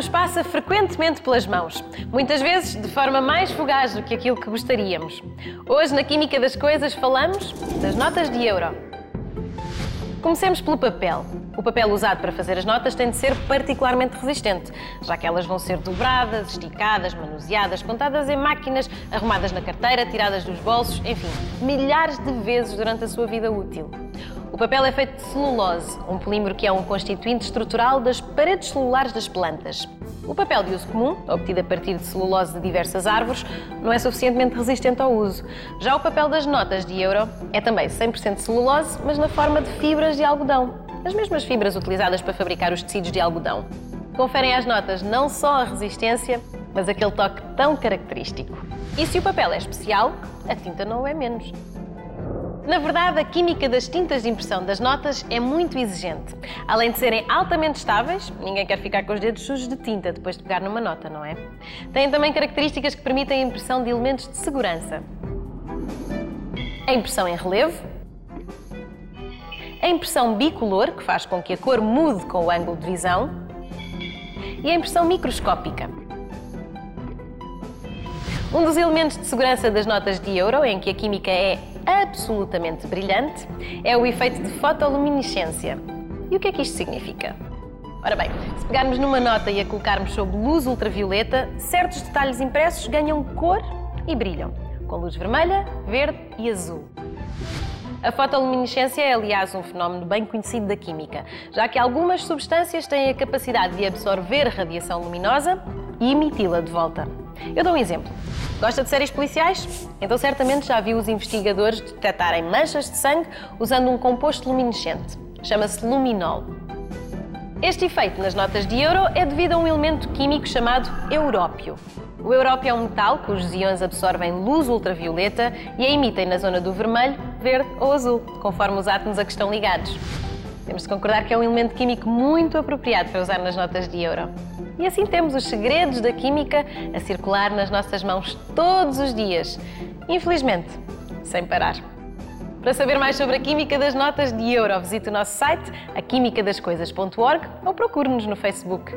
nos passa frequentemente pelas mãos, muitas vezes de forma mais fugaz do que aquilo que gostaríamos. Hoje, na Química das Coisas, falamos das notas de euro. Comecemos pelo papel. O papel usado para fazer as notas tem de ser particularmente resistente, já que elas vão ser dobradas, esticadas, manuseadas, contadas em máquinas, arrumadas na carteira, tiradas dos bolsos, enfim, milhares de vezes durante a sua vida útil. Papel é feito de celulose, um polímero que é um constituinte estrutural das paredes celulares das plantas. O papel de uso comum, obtido a partir de celulose de diversas árvores, não é suficientemente resistente ao uso. Já o papel das notas de euro é também 100% celulose, mas na forma de fibras de algodão. As mesmas fibras utilizadas para fabricar os tecidos de algodão. Conferem às notas não só a resistência, mas aquele toque tão característico. E se o papel é especial, a tinta não é menos. Na verdade, a química das tintas de impressão das notas é muito exigente. Além de serem altamente estáveis, ninguém quer ficar com os dedos sujos de tinta depois de pegar numa nota, não é? Têm também características que permitem a impressão de elementos de segurança. A impressão em relevo, a impressão bicolor, que faz com que a cor mude com o ângulo de visão, e a impressão microscópica. Um dos elementos de segurança das notas de euro, em que a química é absolutamente brilhante, é o efeito de fotoluminescência. E o que é que isto significa? Ora bem, se pegarmos numa nota e a colocarmos sob luz ultravioleta, certos detalhes impressos ganham cor e brilham, com luz vermelha, verde e azul. A fotoluminescência é, aliás, um fenómeno bem conhecido da química, já que algumas substâncias têm a capacidade de absorver radiação luminosa e emiti-la de volta. Eu dou um exemplo. Gosta de séries policiais? Então certamente já viu os investigadores detectarem manchas de sangue usando um composto luminescente. Chama-se luminol. Este efeito nas notas de euro é devido a um elemento químico chamado európio. O európio é um metal cujos íons absorvem luz ultravioleta e a emitem na zona do vermelho, verde ou azul, conforme os átomos a que estão ligados. Temos de concordar que é um elemento químico muito apropriado para usar nas notas de euro. E assim temos os segredos da química a circular nas nossas mãos todos os dias. Infelizmente, sem parar. Para saber mais sobre a química das notas de euro, visite o nosso site, aquimicadascoisas.org ou procure-nos no Facebook.